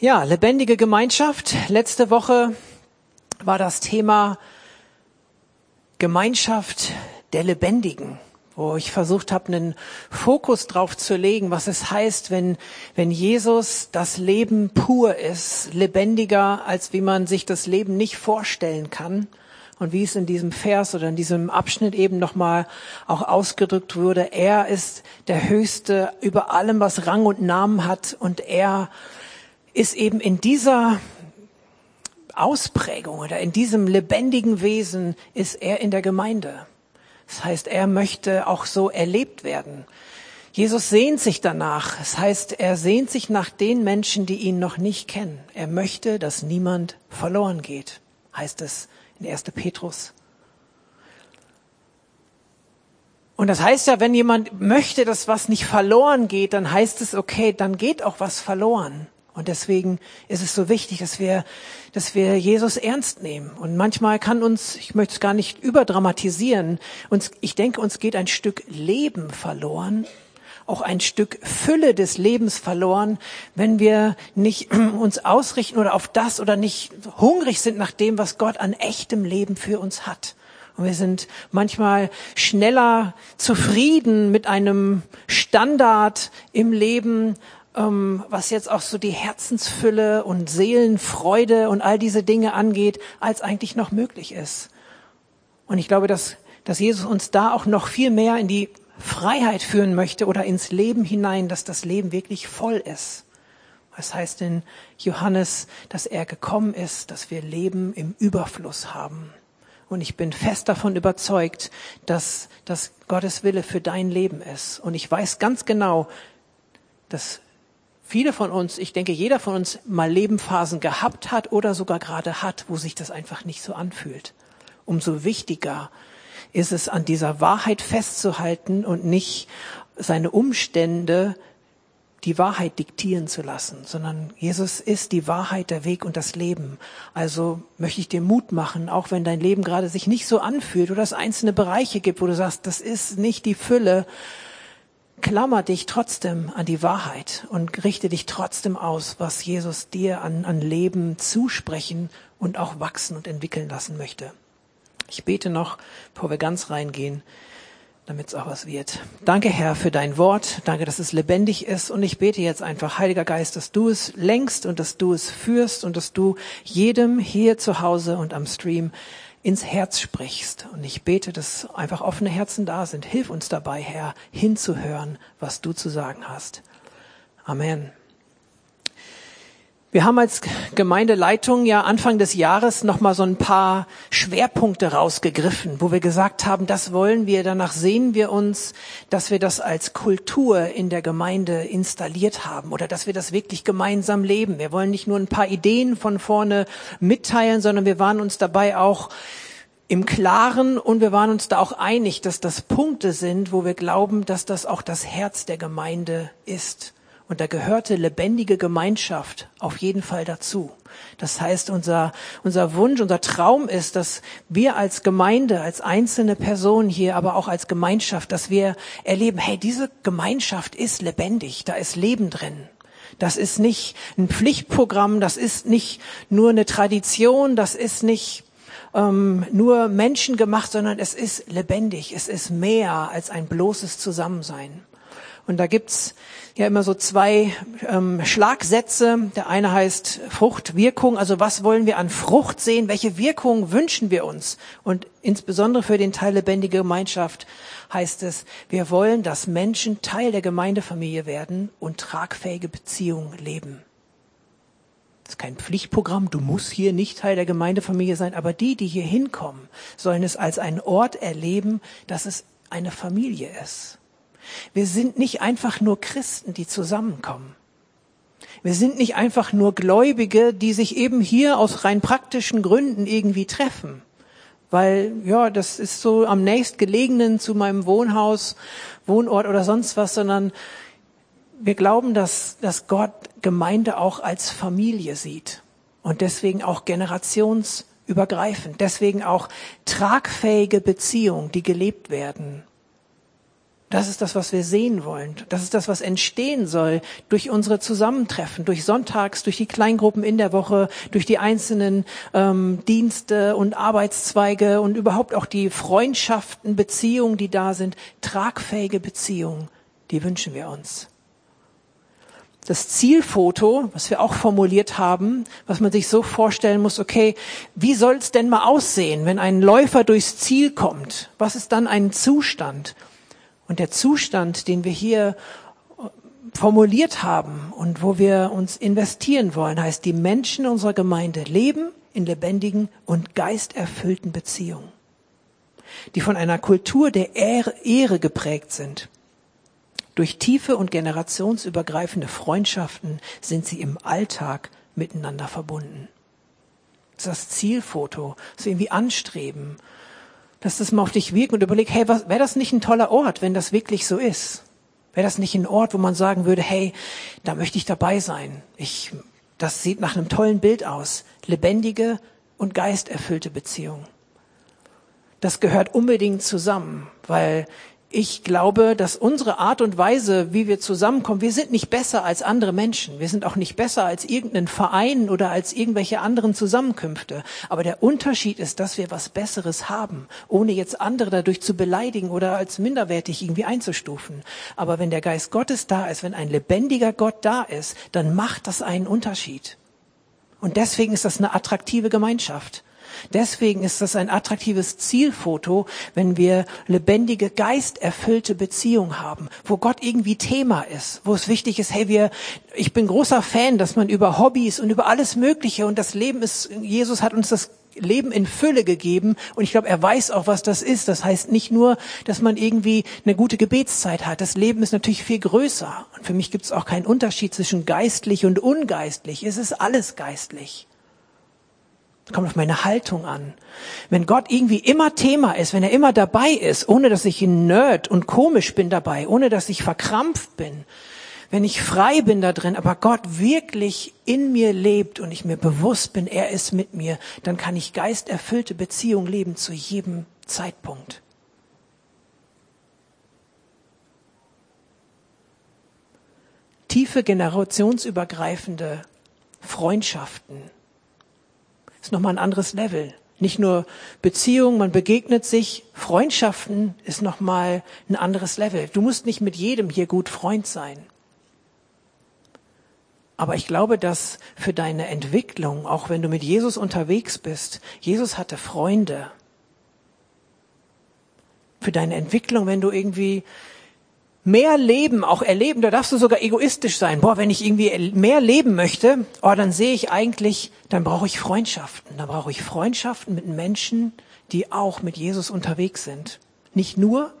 Ja, lebendige Gemeinschaft. Letzte Woche war das Thema Gemeinschaft der Lebendigen, wo ich versucht habe, einen Fokus drauf zu legen, was es heißt, wenn, wenn Jesus das Leben pur ist, lebendiger, als wie man sich das Leben nicht vorstellen kann. Und wie es in diesem Vers oder in diesem Abschnitt eben nochmal auch ausgedrückt wurde, er ist der Höchste über allem, was Rang und Namen hat und er ist eben in dieser Ausprägung oder in diesem lebendigen Wesen ist er in der Gemeinde. Das heißt, er möchte auch so erlebt werden. Jesus sehnt sich danach. Das heißt, er sehnt sich nach den Menschen, die ihn noch nicht kennen. Er möchte, dass niemand verloren geht, heißt es in 1. Petrus. Und das heißt ja, wenn jemand möchte, dass was nicht verloren geht, dann heißt es, okay, dann geht auch was verloren. Und deswegen ist es so wichtig, dass wir, dass wir Jesus ernst nehmen. Und manchmal kann uns, ich möchte es gar nicht überdramatisieren, uns, ich denke, uns geht ein Stück Leben verloren, auch ein Stück Fülle des Lebens verloren, wenn wir nicht uns ausrichten oder auf das oder nicht hungrig sind nach dem, was Gott an echtem Leben für uns hat. Und wir sind manchmal schneller zufrieden mit einem Standard im Leben, ähm, was jetzt auch so die Herzensfülle und Seelenfreude und all diese Dinge angeht, als eigentlich noch möglich ist. Und ich glaube, dass, dass Jesus uns da auch noch viel mehr in die Freiheit führen möchte oder ins Leben hinein, dass das Leben wirklich voll ist. Das heißt in Johannes, dass er gekommen ist, dass wir Leben im Überfluss haben. Und ich bin fest davon überzeugt, dass das Gottes Wille für dein Leben ist. Und ich weiß ganz genau, dass viele von uns, ich denke, jeder von uns mal Lebenphasen gehabt hat oder sogar gerade hat, wo sich das einfach nicht so anfühlt. Umso wichtiger ist es, an dieser Wahrheit festzuhalten und nicht seine Umstände die Wahrheit diktieren zu lassen, sondern Jesus ist die Wahrheit, der Weg und das Leben. Also möchte ich dir Mut machen, auch wenn dein Leben gerade sich nicht so anfühlt oder es einzelne Bereiche gibt, wo du sagst, das ist nicht die Fülle, klammer dich trotzdem an die Wahrheit und richte dich trotzdem aus, was Jesus dir an, an Leben zusprechen und auch wachsen und entwickeln lassen möchte. Ich bete noch, bevor wir ganz reingehen, damit es auch was wird. Danke, Herr, für dein Wort. Danke, dass es lebendig ist. Und ich bete jetzt einfach, Heiliger Geist, dass du es lenkst und dass du es führst und dass du jedem hier zu Hause und am Stream ins Herz sprichst. Und ich bete, dass einfach offene Herzen da sind. Hilf uns dabei, Herr, hinzuhören, was du zu sagen hast. Amen. Wir haben als Gemeindeleitung ja Anfang des Jahres noch mal so ein paar Schwerpunkte rausgegriffen, wo wir gesagt haben, das wollen wir, danach sehen wir uns, dass wir das als Kultur in der Gemeinde installiert haben oder dass wir das wirklich gemeinsam leben. Wir wollen nicht nur ein paar Ideen von vorne mitteilen, sondern wir waren uns dabei auch im Klaren und wir waren uns da auch einig, dass das Punkte sind, wo wir glauben, dass das auch das Herz der Gemeinde ist. Und da gehörte lebendige Gemeinschaft auf jeden Fall dazu. Das heißt, unser, unser Wunsch, unser Traum ist, dass wir als Gemeinde, als einzelne Personen hier, aber auch als Gemeinschaft, dass wir erleben, hey, diese Gemeinschaft ist lebendig, da ist Leben drin. Das ist nicht ein Pflichtprogramm, das ist nicht nur eine Tradition, das ist nicht ähm, nur Menschen gemacht, sondern es ist lebendig, es ist mehr als ein bloßes Zusammensein. Und da gibt's ja immer so zwei ähm, Schlagsätze. Der eine heißt Fruchtwirkung, also was wollen wir an Frucht sehen, welche Wirkung wünschen wir uns? Und insbesondere für den Teil lebendige Gemeinschaft heißt es, wir wollen, dass Menschen Teil der Gemeindefamilie werden und tragfähige Beziehungen leben. Das ist kein Pflichtprogramm, du musst hier nicht Teil der Gemeindefamilie sein, aber die, die hier hinkommen, sollen es als einen Ort erleben, dass es eine Familie ist. Wir sind nicht einfach nur Christen, die zusammenkommen. Wir sind nicht einfach nur Gläubige, die sich eben hier aus rein praktischen Gründen irgendwie treffen. Weil, ja, das ist so am nächstgelegenen zu meinem Wohnhaus, Wohnort oder sonst was, sondern wir glauben, dass, dass Gott Gemeinde auch als Familie sieht und deswegen auch generationsübergreifend, deswegen auch tragfähige Beziehungen, die gelebt werden. Das ist das, was wir sehen wollen. Das ist das, was entstehen soll durch unsere Zusammentreffen, durch Sonntags, durch die Kleingruppen in der Woche, durch die einzelnen ähm, Dienste und Arbeitszweige und überhaupt auch die Freundschaften, Beziehungen, die da sind, tragfähige Beziehungen, die wünschen wir uns. Das Zielfoto, was wir auch formuliert haben, was man sich so vorstellen muss, okay, wie soll es denn mal aussehen, wenn ein Läufer durchs Ziel kommt? Was ist dann ein Zustand? Und der Zustand, den wir hier formuliert haben und wo wir uns investieren wollen, heißt, die Menschen unserer Gemeinde leben in lebendigen und geisterfüllten Beziehungen, die von einer Kultur der Ehre geprägt sind. Durch tiefe und generationsübergreifende Freundschaften sind sie im Alltag miteinander verbunden. Das Zielfoto, wir irgendwie anstreben Lass das mal auf dich wirken und überleg, hey, wäre das nicht ein toller Ort, wenn das wirklich so ist? Wäre das nicht ein Ort, wo man sagen würde, hey, da möchte ich dabei sein. Ich, das sieht nach einem tollen Bild aus. Lebendige und geisterfüllte Beziehung. Das gehört unbedingt zusammen, weil ich glaube, dass unsere Art und Weise, wie wir zusammenkommen, wir sind nicht besser als andere Menschen. Wir sind auch nicht besser als irgendeinen Verein oder als irgendwelche anderen Zusammenkünfte. Aber der Unterschied ist, dass wir was Besseres haben, ohne jetzt andere dadurch zu beleidigen oder als minderwertig irgendwie einzustufen. Aber wenn der Geist Gottes da ist, wenn ein lebendiger Gott da ist, dann macht das einen Unterschied. Und deswegen ist das eine attraktive Gemeinschaft. Deswegen ist das ein attraktives Zielfoto, wenn wir lebendige, geisterfüllte Beziehung haben, wo Gott irgendwie Thema ist, wo es wichtig ist, hey, wir, ich bin großer Fan, dass man über Hobbys und über alles Mögliche und das Leben ist, Jesus hat uns das Leben in Fülle gegeben und ich glaube, er weiß auch, was das ist. Das heißt nicht nur, dass man irgendwie eine gute Gebetszeit hat. Das Leben ist natürlich viel größer und für mich gibt es auch keinen Unterschied zwischen geistlich und ungeistlich. Es ist alles geistlich. Kommt auf meine Haltung an. Wenn Gott irgendwie immer Thema ist, wenn er immer dabei ist, ohne dass ich ein Nerd und komisch bin dabei, ohne dass ich verkrampft bin, wenn ich frei bin da drin, aber Gott wirklich in mir lebt und ich mir bewusst bin, er ist mit mir, dann kann ich geisterfüllte Beziehung leben zu jedem Zeitpunkt. Tiefe generationsübergreifende Freundschaften ist nochmal ein anderes Level. Nicht nur Beziehung, man begegnet sich, Freundschaften ist nochmal ein anderes Level. Du musst nicht mit jedem hier gut Freund sein. Aber ich glaube, dass für deine Entwicklung, auch wenn du mit Jesus unterwegs bist, Jesus hatte Freunde. Für deine Entwicklung, wenn du irgendwie mehr Leben auch erleben, da darfst du sogar egoistisch sein. Boah, wenn ich irgendwie mehr leben möchte, oh, dann sehe ich eigentlich, dann brauche ich Freundschaften. Dann brauche ich Freundschaften mit Menschen, die auch mit Jesus unterwegs sind. Nicht nur,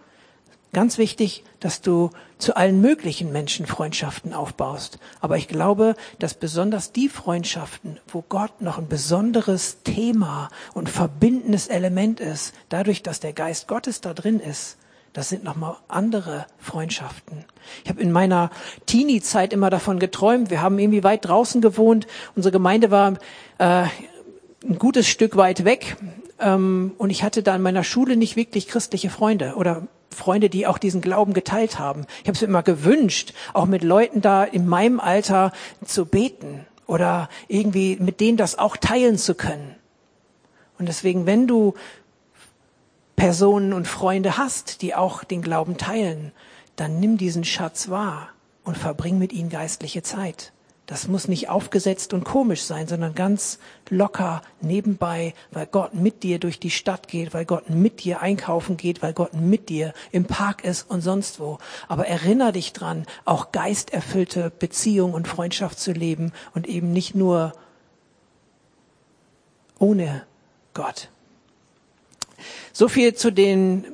ganz wichtig, dass du zu allen möglichen Menschen Freundschaften aufbaust. Aber ich glaube, dass besonders die Freundschaften, wo Gott noch ein besonderes Thema und verbindendes Element ist, dadurch, dass der Geist Gottes da drin ist, das sind nochmal andere Freundschaften. Ich habe in meiner Teenie-Zeit immer davon geträumt. Wir haben irgendwie weit draußen gewohnt. Unsere Gemeinde war äh, ein gutes Stück weit weg. Ähm, und ich hatte da in meiner Schule nicht wirklich christliche Freunde oder Freunde, die auch diesen Glauben geteilt haben. Ich habe es mir immer gewünscht, auch mit Leuten da in meinem Alter zu beten oder irgendwie mit denen das auch teilen zu können. Und deswegen, wenn du Personen und Freunde hast, die auch den Glauben teilen, dann nimm diesen Schatz wahr und verbring mit ihnen geistliche Zeit. Das muss nicht aufgesetzt und komisch sein, sondern ganz locker nebenbei, weil Gott mit dir durch die Stadt geht, weil Gott mit dir einkaufen geht, weil Gott mit dir im Park ist und sonst wo. Aber erinnere dich dran, auch geisterfüllte Beziehung und Freundschaft zu leben und eben nicht nur ohne Gott. So viel zu den,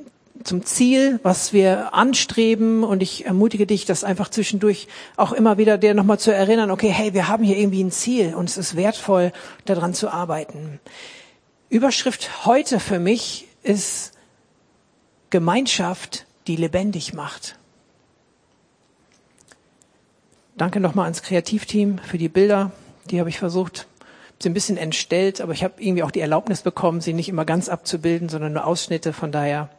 zum Ziel, was wir anstreben. Und ich ermutige dich, das einfach zwischendurch auch immer wieder dir nochmal zu erinnern, okay, hey, wir haben hier irgendwie ein Ziel und es ist wertvoll, daran zu arbeiten. Überschrift heute für mich ist Gemeinschaft, die lebendig macht. Danke nochmal ans Kreativteam für die Bilder. Die habe ich versucht sie ein bisschen entstellt, aber ich habe irgendwie auch die Erlaubnis bekommen, sie nicht immer ganz abzubilden, sondern nur Ausschnitte. Von daher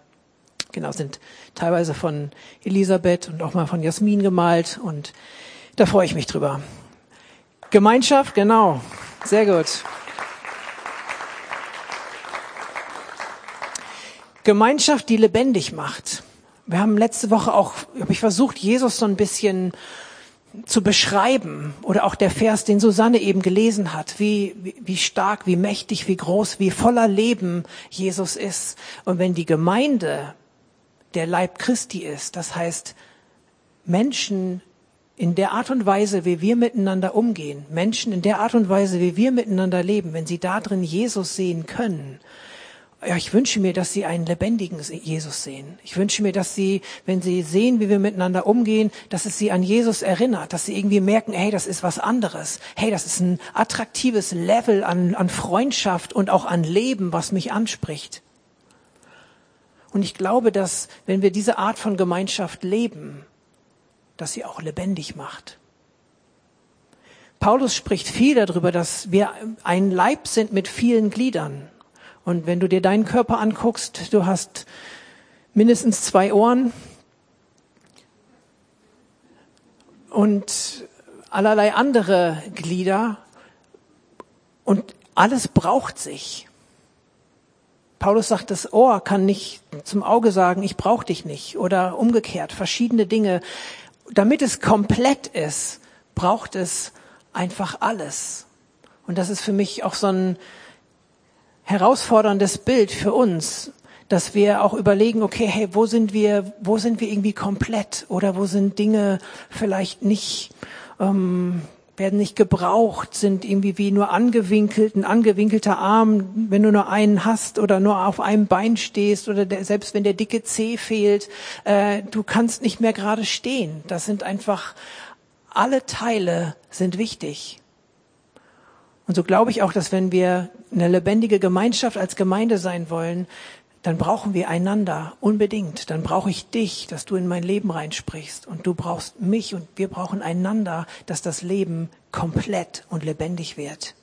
Genau, sind teilweise von Elisabeth und auch mal von Jasmin gemalt und da freue ich mich drüber. Gemeinschaft, genau. Sehr gut. Gemeinschaft, die lebendig macht. Wir haben letzte Woche auch, habe ich versucht, Jesus so ein bisschen zu beschreiben oder auch der Vers, den Susanne eben gelesen hat, wie, wie, wie stark, wie mächtig, wie groß, wie voller Leben Jesus ist. Und wenn die Gemeinde der Leib Christi ist, das heißt Menschen in der Art und Weise, wie wir miteinander umgehen, Menschen in der Art und Weise, wie wir miteinander leben, wenn sie da drin Jesus sehen können, ja, ich wünsche mir, dass sie einen lebendigen Jesus sehen. Ich wünsche mir, dass sie, wenn sie sehen, wie wir miteinander umgehen, dass es sie an Jesus erinnert, dass sie irgendwie merken, hey, das ist was anderes. Hey, das ist ein attraktives Level an, an Freundschaft und auch an Leben, was mich anspricht. Und ich glaube, dass wenn wir diese Art von Gemeinschaft leben, dass sie auch lebendig macht. Paulus spricht viel darüber, dass wir ein Leib sind mit vielen Gliedern. Und wenn du dir deinen Körper anguckst, du hast mindestens zwei Ohren und allerlei andere Glieder und alles braucht sich. Paulus sagt, das Ohr kann nicht zum Auge sagen, ich brauche dich nicht oder umgekehrt, verschiedene Dinge. Damit es komplett ist, braucht es einfach alles. Und das ist für mich auch so ein, herausforderndes Bild für uns, dass wir auch überlegen, okay, hey, wo sind wir, wo sind wir irgendwie komplett oder wo sind Dinge vielleicht nicht, ähm, werden nicht gebraucht, sind irgendwie wie nur angewinkelt, ein angewinkelter Arm, wenn du nur einen hast oder nur auf einem Bein stehst oder der, selbst wenn der dicke Zeh fehlt, äh, du kannst nicht mehr gerade stehen. Das sind einfach, alle Teile sind wichtig. Und so glaube ich auch, dass wenn wir eine lebendige Gemeinschaft als Gemeinde sein wollen, dann brauchen wir einander unbedingt. Dann brauche ich dich, dass du in mein Leben reinsprichst. Und du brauchst mich und wir brauchen einander, dass das Leben komplett und lebendig wird.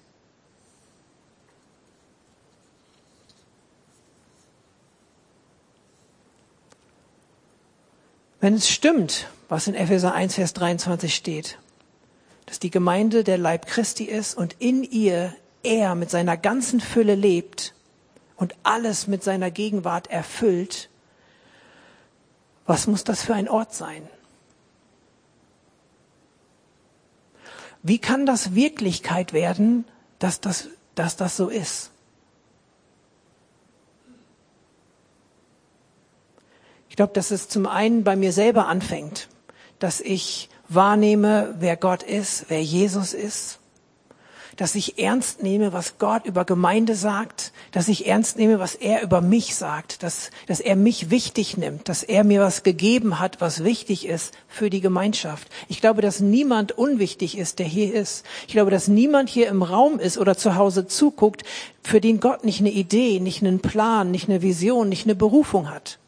Wenn es stimmt, was in Epheser 1, Vers 23 steht, dass die Gemeinde der Leib Christi ist und in ihr er mit seiner ganzen Fülle lebt und alles mit seiner Gegenwart erfüllt, was muss das für ein Ort sein? Wie kann das Wirklichkeit werden, dass das, dass das so ist? Ich glaube, dass es zum einen bei mir selber anfängt, dass ich wahrnehme, wer Gott ist, wer Jesus ist, dass ich ernst nehme, was Gott über Gemeinde sagt, dass ich ernst nehme, was er über mich sagt, dass, dass er mich wichtig nimmt, dass er mir was gegeben hat, was wichtig ist für die Gemeinschaft. Ich glaube, dass niemand unwichtig ist, der hier ist. Ich glaube, dass niemand hier im Raum ist oder zu Hause zuguckt, für den Gott nicht eine Idee, nicht einen Plan, nicht eine Vision, nicht eine Berufung hat.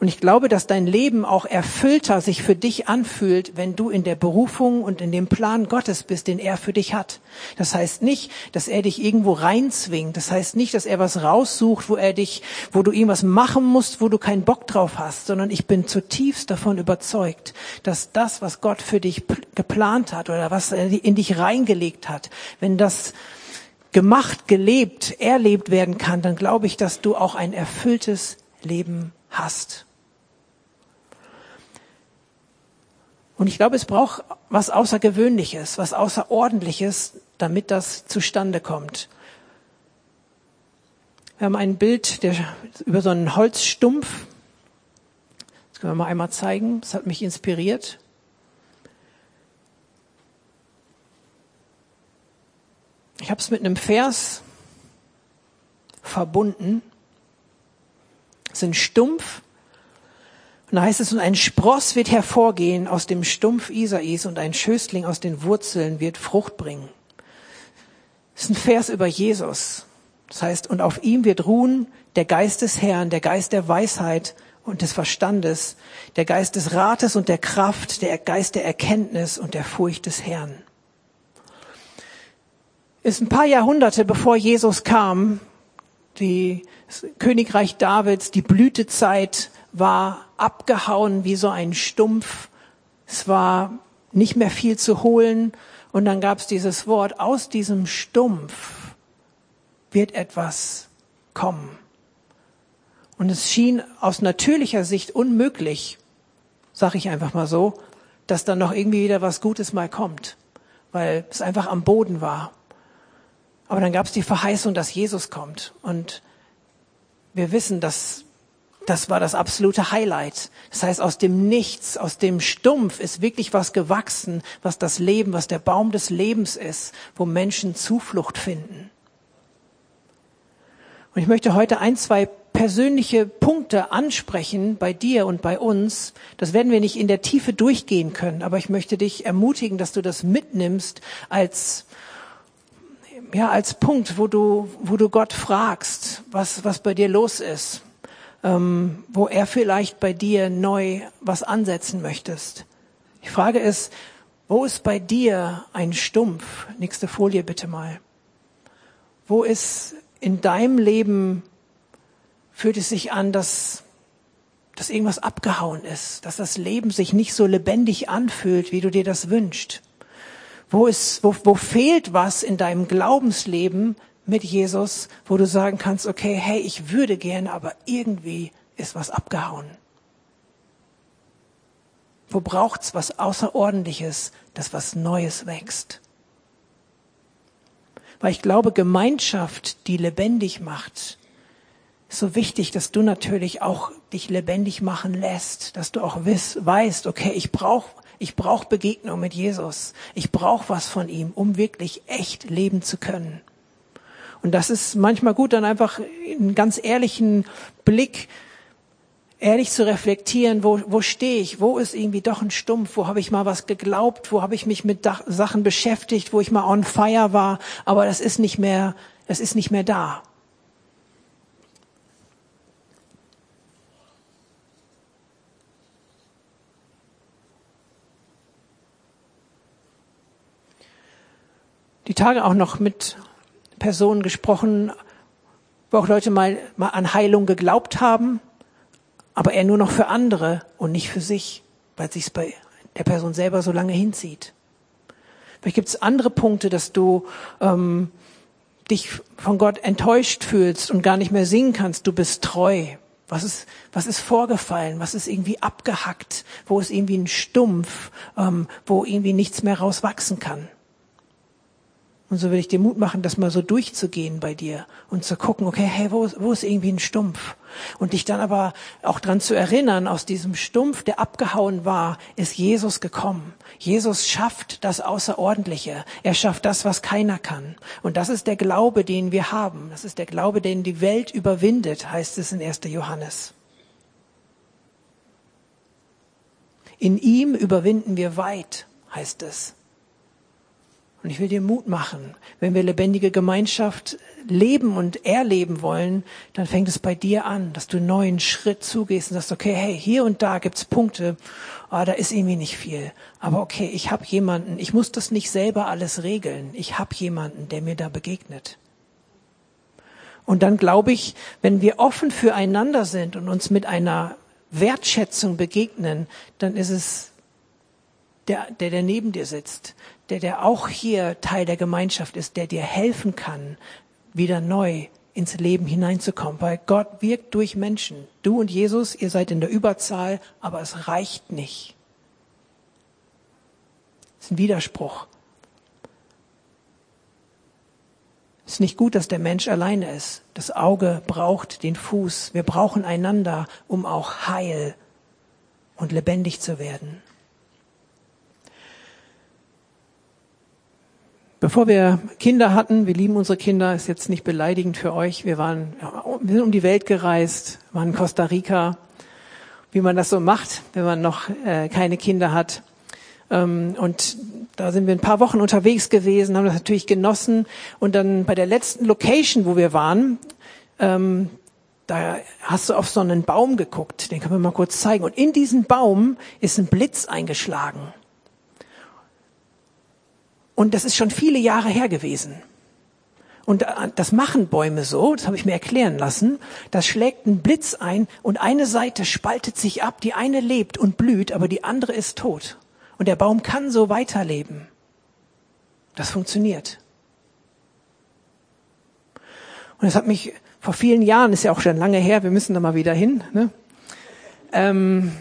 Und ich glaube, dass dein Leben auch erfüllter sich für dich anfühlt, wenn du in der Berufung und in dem Plan Gottes bist, den er für dich hat. Das heißt nicht, dass er dich irgendwo reinzwingt. Das heißt nicht, dass er was raussucht, wo er dich, wo du irgendwas machen musst, wo du keinen Bock drauf hast, sondern ich bin zutiefst davon überzeugt, dass das, was Gott für dich geplant hat oder was er in dich reingelegt hat, wenn das gemacht, gelebt, erlebt werden kann, dann glaube ich, dass du auch ein erfülltes Leben hast. Und ich glaube, es braucht was Außergewöhnliches, was Außerordentliches, damit das zustande kommt. Wir haben ein Bild der, über so einen Holzstumpf. Das können wir mal einmal zeigen. Das hat mich inspiriert. Ich habe es mit einem Vers verbunden. Es ist ein Stumpf, und da heißt es, und ein Spross wird hervorgehen aus dem Stumpf Isais und ein Schößling aus den Wurzeln wird Frucht bringen. Das ist ein Vers über Jesus. Das heißt, und auf ihm wird ruhen der Geist des Herrn, der Geist der Weisheit und des Verstandes, der Geist des Rates und der Kraft, der Geist der Erkenntnis und der Furcht des Herrn. Ist ein paar Jahrhunderte bevor Jesus kam, die Königreich Davids, die Blütezeit war abgehauen wie so ein Stumpf. Es war nicht mehr viel zu holen. Und dann gab es dieses Wort, aus diesem Stumpf wird etwas kommen. Und es schien aus natürlicher Sicht unmöglich, sag ich einfach mal so, dass dann noch irgendwie wieder was Gutes mal kommt, weil es einfach am Boden war. Aber dann gab es die Verheißung, dass Jesus kommt. Und wir wissen, dass das war das absolute Highlight. Das heißt, aus dem Nichts, aus dem Stumpf ist wirklich was gewachsen, was das Leben, was der Baum des Lebens ist, wo Menschen Zuflucht finden. Und ich möchte heute ein, zwei persönliche Punkte ansprechen bei dir und bei uns. Das werden wir nicht in der Tiefe durchgehen können, aber ich möchte dich ermutigen, dass du das mitnimmst als ja, als Punkt, wo du, wo du Gott fragst, was, was bei dir los ist, ähm, wo er vielleicht bei dir neu was ansetzen möchtest. Die Frage ist, wo ist bei dir ein Stumpf? Nächste Folie bitte mal. Wo ist in deinem Leben fühlt es sich an, dass, dass irgendwas abgehauen ist, dass das Leben sich nicht so lebendig anfühlt, wie du dir das wünschst. Wo, ist, wo, wo fehlt was in deinem Glaubensleben mit Jesus, wo du sagen kannst, okay, hey, ich würde gerne, aber irgendwie ist was abgehauen. Wo braucht's was Außerordentliches, dass was Neues wächst? Weil ich glaube, Gemeinschaft, die lebendig macht, ist so wichtig, dass du natürlich auch dich lebendig machen lässt, dass du auch wiss, weißt, okay, ich brauche ich brauch Begegnung mit Jesus. Ich brauche was von ihm, um wirklich echt leben zu können. Und das ist manchmal gut, dann einfach einen ganz ehrlichen Blick ehrlich zu reflektieren, wo, wo stehe ich, wo ist irgendwie doch ein Stumpf, wo habe ich mal was geglaubt, wo habe ich mich mit Sachen beschäftigt, wo ich mal on fire war, aber das ist nicht mehr, das ist nicht mehr da. Die Tage auch noch mit Personen gesprochen, wo auch Leute mal, mal an Heilung geglaubt haben aber er nur noch für andere und nicht für sich, weil es sich bei der Person selber so lange hinzieht. Vielleicht gibt es andere Punkte, dass du ähm, dich von Gott enttäuscht fühlst und gar nicht mehr singen kannst. Du bist treu. Was ist, was ist vorgefallen? Was ist irgendwie abgehackt? Wo ist irgendwie ein Stumpf, ähm, wo irgendwie nichts mehr rauswachsen kann? Und so will ich dir Mut machen, das mal so durchzugehen bei dir und zu gucken, okay, hey, wo, wo ist irgendwie ein Stumpf? Und dich dann aber auch dran zu erinnern, aus diesem Stumpf, der abgehauen war, ist Jesus gekommen. Jesus schafft das Außerordentliche. Er schafft das, was keiner kann. Und das ist der Glaube, den wir haben. Das ist der Glaube, den die Welt überwindet, heißt es in 1. Johannes. In ihm überwinden wir weit, heißt es. Und ich will dir Mut machen. Wenn wir lebendige Gemeinschaft leben und erleben wollen, dann fängt es bei dir an, dass du einen neuen Schritt zugehst und sagst, okay, hey, hier und da gibt's Punkte, oh, da ist irgendwie nicht viel. Aber okay, ich habe jemanden, ich muss das nicht selber alles regeln. Ich habe jemanden, der mir da begegnet. Und dann glaube ich, wenn wir offen füreinander sind und uns mit einer Wertschätzung begegnen, dann ist es der, der, der neben dir sitzt, der, der auch hier Teil der Gemeinschaft ist, der dir helfen kann, wieder neu ins Leben hineinzukommen, weil Gott wirkt durch Menschen. Du und Jesus, ihr seid in der Überzahl, aber es reicht nicht. Das ist ein Widerspruch. Es ist nicht gut, dass der Mensch alleine ist. Das Auge braucht den Fuß. Wir brauchen einander, um auch heil und lebendig zu werden. Bevor wir Kinder hatten, wir lieben unsere Kinder, ist jetzt nicht beleidigend für euch. Wir waren, wir sind um die Welt gereist, waren in Costa Rica, wie man das so macht, wenn man noch äh, keine Kinder hat. Ähm, und da sind wir ein paar Wochen unterwegs gewesen, haben das natürlich genossen. Und dann bei der letzten Location, wo wir waren, ähm, da hast du auf so einen Baum geguckt, den können wir mal kurz zeigen. Und in diesen Baum ist ein Blitz eingeschlagen. Und das ist schon viele Jahre her gewesen. Und das machen Bäume so, das habe ich mir erklären lassen. Das schlägt ein Blitz ein und eine Seite spaltet sich ab. Die eine lebt und blüht, aber die andere ist tot. Und der Baum kann so weiterleben. Das funktioniert. Und es hat mich vor vielen Jahren, ist ja auch schon lange her, wir müssen da mal wieder hin, ne? ähm,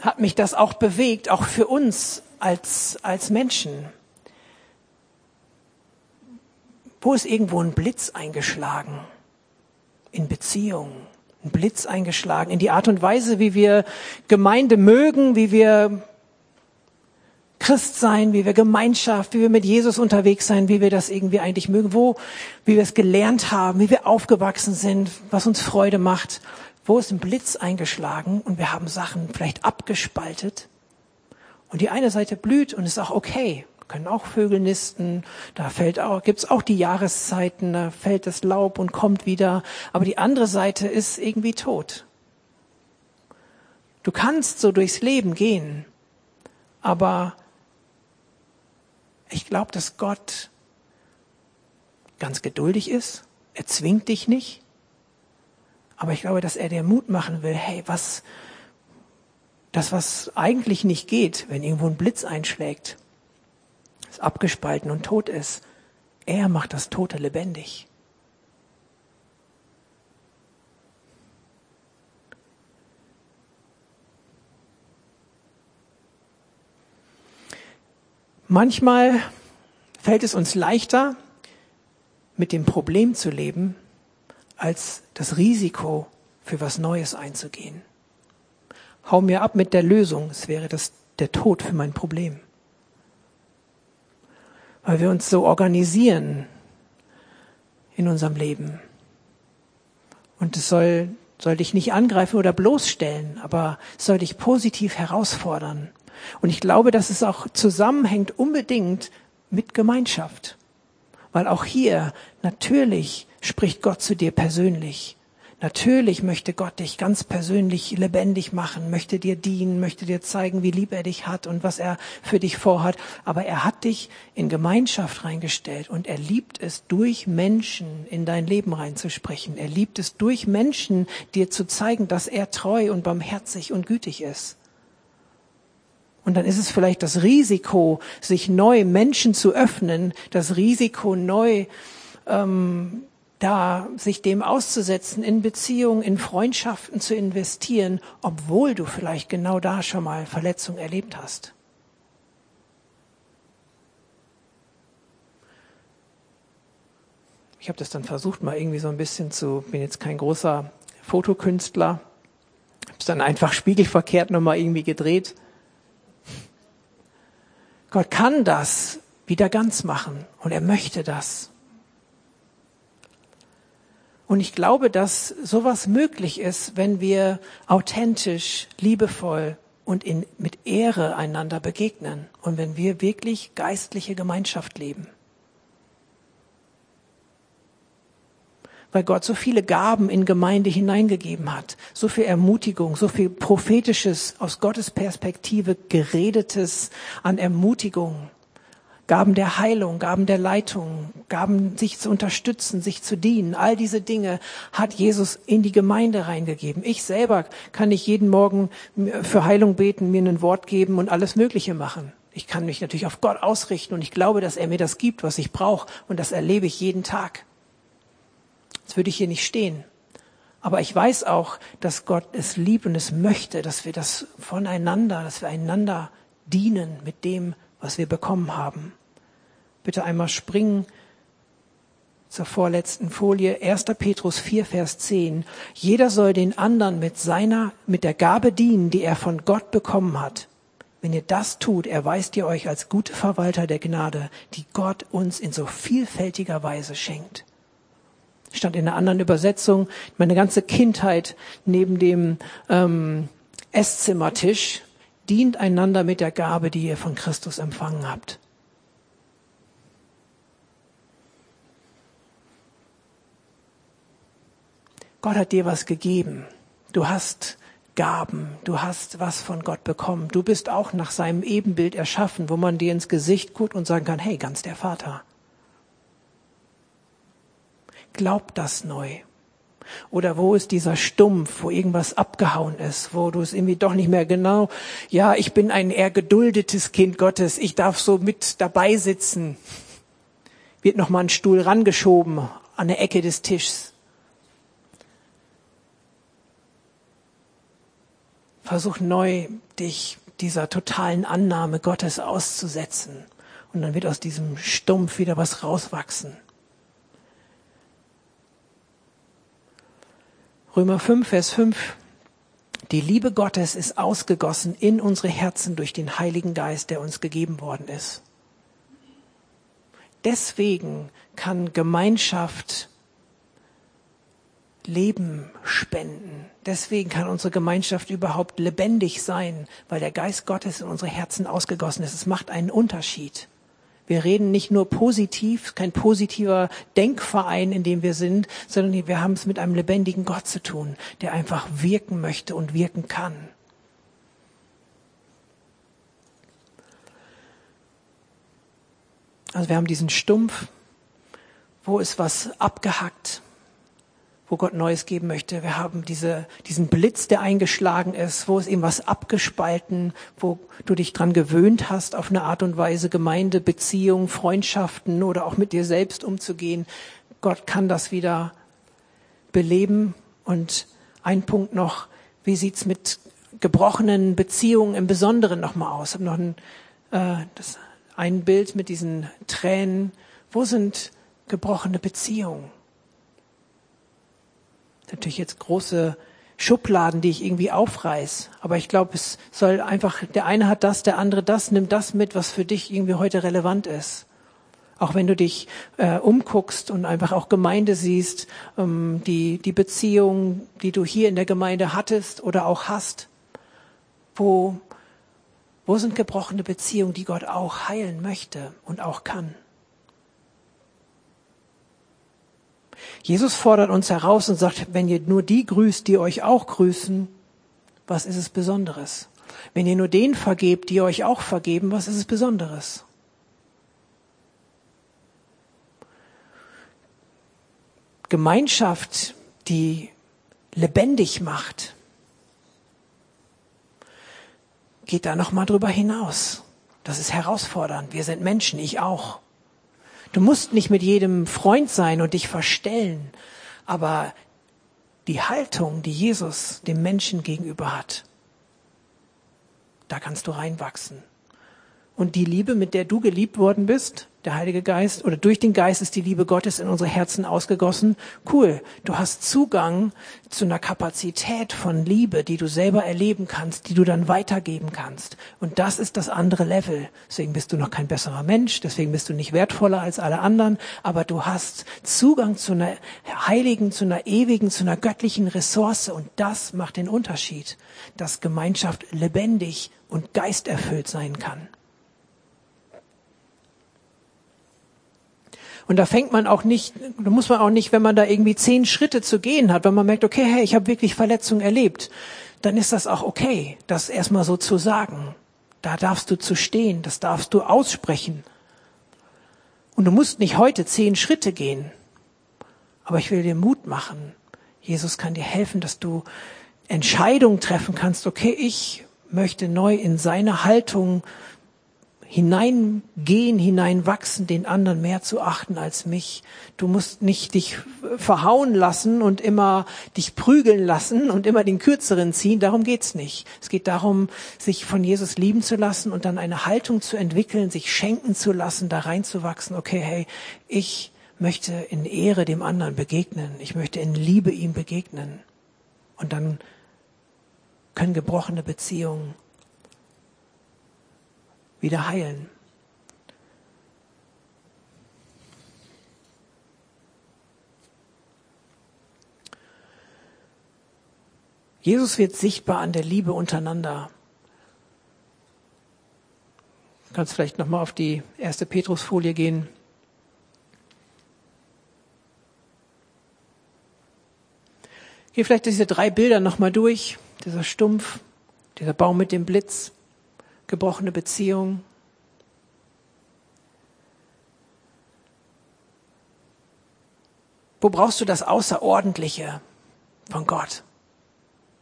hat mich das auch bewegt, auch für uns als, als Menschen. Wo ist irgendwo ein Blitz eingeschlagen? In Beziehungen. Ein Blitz eingeschlagen. In die Art und Weise, wie wir Gemeinde mögen, wie wir Christ sein, wie wir Gemeinschaft, wie wir mit Jesus unterwegs sein, wie wir das irgendwie eigentlich mögen, wo, wie wir es gelernt haben, wie wir aufgewachsen sind, was uns Freude macht. Wo ist ein Blitz eingeschlagen und wir haben Sachen vielleicht abgespaltet und die eine Seite blüht und ist auch okay. Können auch Vögel nisten, da fällt auch, gibt's auch die Jahreszeiten, da fällt das Laub und kommt wieder, aber die andere Seite ist irgendwie tot. Du kannst so durchs Leben gehen, aber ich glaube, dass Gott ganz geduldig ist. Er zwingt dich nicht. Aber ich glaube, dass er dir Mut machen will, hey, was, das, was eigentlich nicht geht, wenn irgendwo ein Blitz einschlägt, abgespalten und tot ist, er macht das Tote lebendig. Manchmal fällt es uns leichter, mit dem Problem zu leben, als das Risiko für was Neues einzugehen. Hau mir ab mit der Lösung, es wäre das der Tod für mein Problem. Weil wir uns so organisieren in unserem Leben. Und es soll, soll dich nicht angreifen oder bloßstellen, aber es soll dich positiv herausfordern. Und ich glaube, dass es auch zusammenhängt unbedingt mit Gemeinschaft. Weil auch hier natürlich spricht Gott zu dir persönlich. Natürlich möchte Gott dich ganz persönlich lebendig machen, möchte dir dienen, möchte dir zeigen, wie lieb er dich hat und was er für dich vorhat. Aber er hat dich in Gemeinschaft reingestellt und er liebt es, durch Menschen in dein Leben reinzusprechen. Er liebt es, durch Menschen dir zu zeigen, dass er treu und barmherzig und gütig ist. Und dann ist es vielleicht das Risiko, sich neu Menschen zu öffnen, das Risiko neu ähm, da sich dem auszusetzen, in Beziehungen, in Freundschaften zu investieren, obwohl du vielleicht genau da schon mal Verletzung erlebt hast. Ich habe das dann versucht, mal irgendwie so ein bisschen zu, bin jetzt kein großer Fotokünstler, habe es dann einfach spiegelverkehrt nochmal irgendwie gedreht Gott kann das wieder ganz machen und er möchte das. Und ich glaube, dass sowas möglich ist, wenn wir authentisch, liebevoll und in, mit Ehre einander begegnen und wenn wir wirklich geistliche Gemeinschaft leben. weil Gott so viele Gaben in Gemeinde hineingegeben hat, so viel Ermutigung, so viel prophetisches, aus Gottes Perspektive geredetes an Ermutigung, Gaben der Heilung, Gaben der Leitung, Gaben, sich zu unterstützen, sich zu dienen. All diese Dinge hat Jesus in die Gemeinde reingegeben. Ich selber kann nicht jeden Morgen für Heilung beten, mir ein Wort geben und alles Mögliche machen. Ich kann mich natürlich auf Gott ausrichten und ich glaube, dass er mir das gibt, was ich brauche und das erlebe ich jeden Tag. Jetzt würde ich hier nicht stehen. Aber ich weiß auch, dass Gott es liebt und es möchte, dass wir das voneinander, dass wir einander dienen mit dem, was wir bekommen haben. Bitte einmal springen zur vorletzten Folie. 1. Petrus 4, Vers 10. Jeder soll den anderen mit seiner, mit der Gabe dienen, die er von Gott bekommen hat. Wenn ihr das tut, erweist ihr euch als gute Verwalter der Gnade, die Gott uns in so vielfältiger Weise schenkt stand in einer anderen Übersetzung, meine ganze Kindheit neben dem ähm, Esszimmertisch dient einander mit der Gabe, die ihr von Christus empfangen habt. Gott hat dir was gegeben. Du hast Gaben. Du hast was von Gott bekommen. Du bist auch nach seinem Ebenbild erschaffen, wo man dir ins Gesicht guckt und sagen kann, hey, ganz der Vater. Glaub das neu. Oder wo ist dieser Stumpf, wo irgendwas abgehauen ist, wo du es irgendwie doch nicht mehr genau, ja, ich bin ein eher geduldetes Kind Gottes, ich darf so mit dabei sitzen. Wird noch mal ein Stuhl rangeschoben an der Ecke des Tischs. Versuch neu, dich dieser totalen Annahme Gottes auszusetzen. Und dann wird aus diesem Stumpf wieder was rauswachsen. Römer 5, Vers 5. Die Liebe Gottes ist ausgegossen in unsere Herzen durch den Heiligen Geist, der uns gegeben worden ist. Deswegen kann Gemeinschaft Leben spenden. Deswegen kann unsere Gemeinschaft überhaupt lebendig sein, weil der Geist Gottes in unsere Herzen ausgegossen ist. Es macht einen Unterschied. Wir reden nicht nur positiv, kein positiver Denkverein, in dem wir sind, sondern wir haben es mit einem lebendigen Gott zu tun, der einfach wirken möchte und wirken kann. Also wir haben diesen Stumpf, wo ist was abgehackt, wo Gott Neues geben möchte. Wir haben diese, diesen Blitz, der eingeschlagen ist, wo ist eben was abgespalten, wo du dich dran gewöhnt hast, auf eine Art und Weise Gemeinde, Beziehung, Freundschaften oder auch mit dir selbst umzugehen. Gott kann das wieder beleben. Und ein Punkt noch, wie sieht's mit gebrochenen Beziehungen im Besonderen nochmal aus? Ich habe noch ein, äh, das, ein Bild mit diesen Tränen. Wo sind gebrochene Beziehungen? Natürlich jetzt große Schubladen, die ich irgendwie aufreiß. Aber ich glaube, es soll einfach, der eine hat das, der andere das, nimm das mit, was für dich irgendwie heute relevant ist. Auch wenn du dich äh, umguckst und einfach auch Gemeinde siehst, ähm, die, die Beziehung, die du hier in der Gemeinde hattest oder auch hast, wo, wo sind gebrochene Beziehungen, die Gott auch heilen möchte und auch kann? Jesus fordert uns heraus und sagt, wenn ihr nur die grüßt, die euch auch grüßen, was ist es Besonderes? Wenn ihr nur denen vergebt, die euch auch vergeben, was ist es Besonderes? Gemeinschaft, die lebendig macht, geht da noch mal drüber hinaus. Das ist herausfordernd. Wir sind Menschen, ich auch. Du musst nicht mit jedem Freund sein und dich verstellen, aber die Haltung, die Jesus dem Menschen gegenüber hat, da kannst du reinwachsen. Und die Liebe, mit der du geliebt worden bist, der Heilige Geist oder durch den Geist ist die Liebe Gottes in unsere Herzen ausgegossen. Cool, du hast Zugang zu einer Kapazität von Liebe, die du selber erleben kannst, die du dann weitergeben kannst. Und das ist das andere Level. Deswegen bist du noch kein besserer Mensch, deswegen bist du nicht wertvoller als alle anderen, aber du hast Zugang zu einer heiligen, zu einer ewigen, zu einer göttlichen Ressource und das macht den Unterschied, dass Gemeinschaft lebendig und geisterfüllt sein kann. Und da fängt man auch nicht, da muss man auch nicht, wenn man da irgendwie zehn Schritte zu gehen hat, wenn man merkt, okay, hey, ich habe wirklich Verletzungen erlebt, dann ist das auch okay, das erstmal so zu sagen. Da darfst du zu stehen, das darfst du aussprechen. Und du musst nicht heute zehn Schritte gehen. Aber ich will dir Mut machen. Jesus kann dir helfen, dass du Entscheidungen treffen kannst. Okay, ich möchte neu in seine Haltung hineingehen, hineinwachsen, den anderen mehr zu achten als mich. Du musst nicht dich verhauen lassen und immer dich prügeln lassen und immer den kürzeren ziehen. Darum geht's nicht. Es geht darum, sich von Jesus lieben zu lassen und dann eine Haltung zu entwickeln, sich schenken zu lassen, da reinzuwachsen. Okay, hey, ich möchte in Ehre dem anderen begegnen. Ich möchte in Liebe ihm begegnen. Und dann können gebrochene Beziehungen wieder heilen. Jesus wird sichtbar an der Liebe untereinander. Du kannst vielleicht nochmal auf die erste Petrusfolie gehen. Geh vielleicht diese drei Bilder nochmal durch. Dieser Stumpf, dieser Baum mit dem Blitz, gebrochene Beziehungen. Wo brauchst du das Außerordentliche von Gott?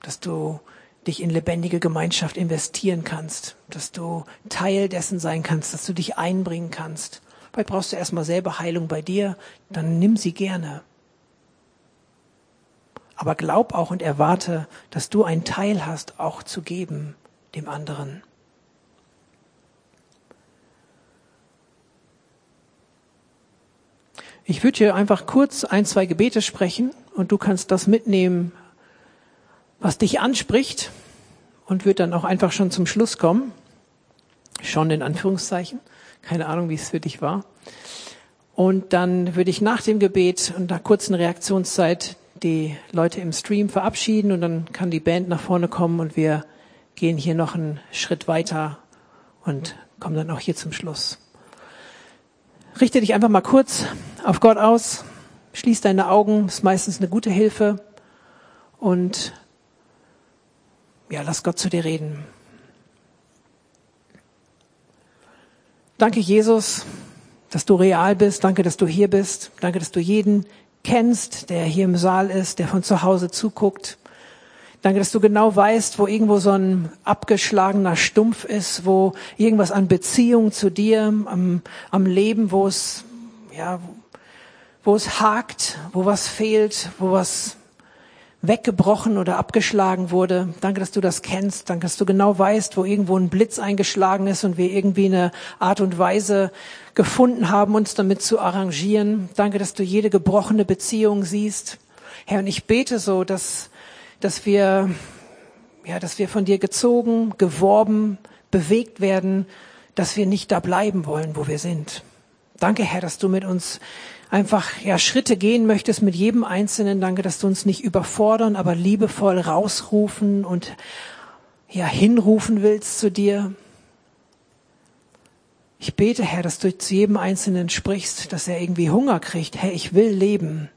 Dass du dich in lebendige Gemeinschaft investieren kannst, dass du Teil dessen sein kannst, dass du dich einbringen kannst. Vielleicht brauchst du erstmal selber Heilung bei dir, dann nimm sie gerne. Aber glaub auch und erwarte, dass du einen Teil hast, auch zu geben dem anderen. Ich würde hier einfach kurz ein, zwei Gebete sprechen und du kannst das mitnehmen, was dich anspricht und würde dann auch einfach schon zum Schluss kommen. Schon in Anführungszeichen. Keine Ahnung, wie es für dich war. Und dann würde ich nach dem Gebet und nach kurzen Reaktionszeit die Leute im Stream verabschieden und dann kann die Band nach vorne kommen und wir gehen hier noch einen Schritt weiter und kommen dann auch hier zum Schluss. Richte dich einfach mal kurz auf Gott aus, schließ deine Augen, ist meistens eine gute Hilfe und ja, lass Gott zu dir reden. Danke, Jesus, dass du real bist. Danke, dass du hier bist. Danke, dass du jeden kennst, der hier im Saal ist, der von zu Hause zuguckt. Danke, dass du genau weißt, wo irgendwo so ein abgeschlagener Stumpf ist, wo irgendwas an Beziehung zu dir, am, am Leben, wo es, ja, wo es hakt, wo was fehlt, wo was weggebrochen oder abgeschlagen wurde. Danke, dass du das kennst. Danke, dass du genau weißt, wo irgendwo ein Blitz eingeschlagen ist und wir irgendwie eine Art und Weise gefunden haben, uns damit zu arrangieren. Danke, dass du jede gebrochene Beziehung siehst. Herr, und ich bete so, dass dass wir, ja, dass wir von dir gezogen, geworben, bewegt werden, dass wir nicht da bleiben wollen, wo wir sind. Danke, Herr, dass du mit uns einfach ja Schritte gehen möchtest mit jedem Einzelnen. Danke, dass du uns nicht überfordern, aber liebevoll rausrufen und ja hinrufen willst zu dir. Ich bete, Herr, dass du zu jedem Einzelnen sprichst, dass er irgendwie Hunger kriegt. Herr, ich will leben.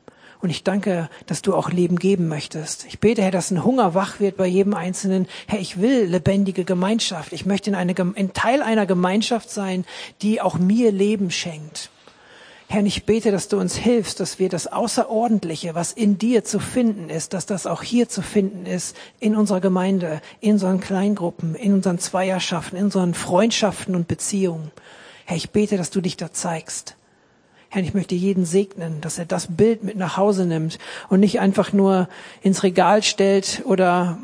Und ich danke, dass du auch Leben geben möchtest. Ich bete, Herr, dass ein Hunger wach wird bei jedem Einzelnen. Herr, ich will lebendige Gemeinschaft. Ich möchte in, eine, in Teil einer Gemeinschaft sein, die auch mir Leben schenkt. Herr, ich bete, dass du uns hilfst, dass wir das Außerordentliche, was in dir zu finden ist, dass das auch hier zu finden ist, in unserer Gemeinde, in unseren Kleingruppen, in unseren Zweierschaften, in unseren Freundschaften und Beziehungen. Herr, ich bete, dass du dich da zeigst. Herr, ich möchte jeden segnen, dass er das Bild mit nach Hause nimmt und nicht einfach nur ins Regal stellt oder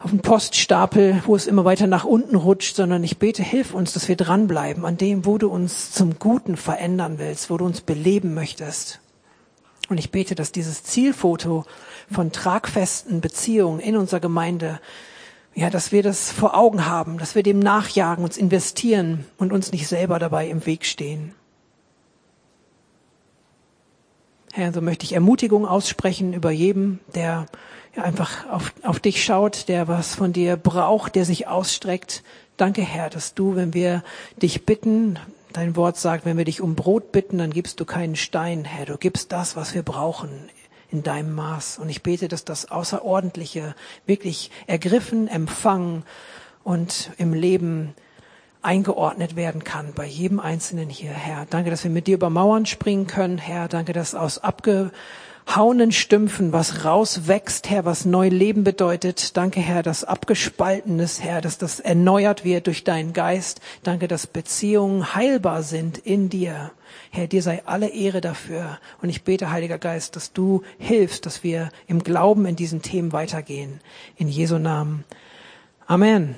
auf den Poststapel, wo es immer weiter nach unten rutscht, sondern ich bete, hilf uns, dass wir dranbleiben an dem, wo du uns zum Guten verändern willst, wo du uns beleben möchtest. Und ich bete, dass dieses Zielfoto von tragfesten Beziehungen in unserer Gemeinde, ja, dass wir das vor Augen haben, dass wir dem nachjagen, uns investieren und uns nicht selber dabei im Weg stehen. Herr, so möchte ich Ermutigung aussprechen über jedem, der ja, einfach auf, auf dich schaut, der was von dir braucht, der sich ausstreckt. Danke, Herr, dass du, wenn wir dich bitten, dein Wort sagt, wenn wir dich um Brot bitten, dann gibst du keinen Stein, Herr. Du gibst das, was wir brauchen in deinem Maß. Und ich bete, dass das Außerordentliche wirklich ergriffen, empfangen und im Leben eingeordnet werden kann bei jedem Einzelnen hier, Herr. Danke, dass wir mit dir über Mauern springen können, Herr. Danke, dass aus abgehauenen Stümpfen was rauswächst, Herr, was neu Leben bedeutet. Danke, Herr, dass abgespaltenes, Herr, dass das erneuert wird durch deinen Geist. Danke, dass Beziehungen heilbar sind in dir. Herr, dir sei alle Ehre dafür. Und ich bete, Heiliger Geist, dass du hilfst, dass wir im Glauben in diesen Themen weitergehen. In Jesu Namen. Amen.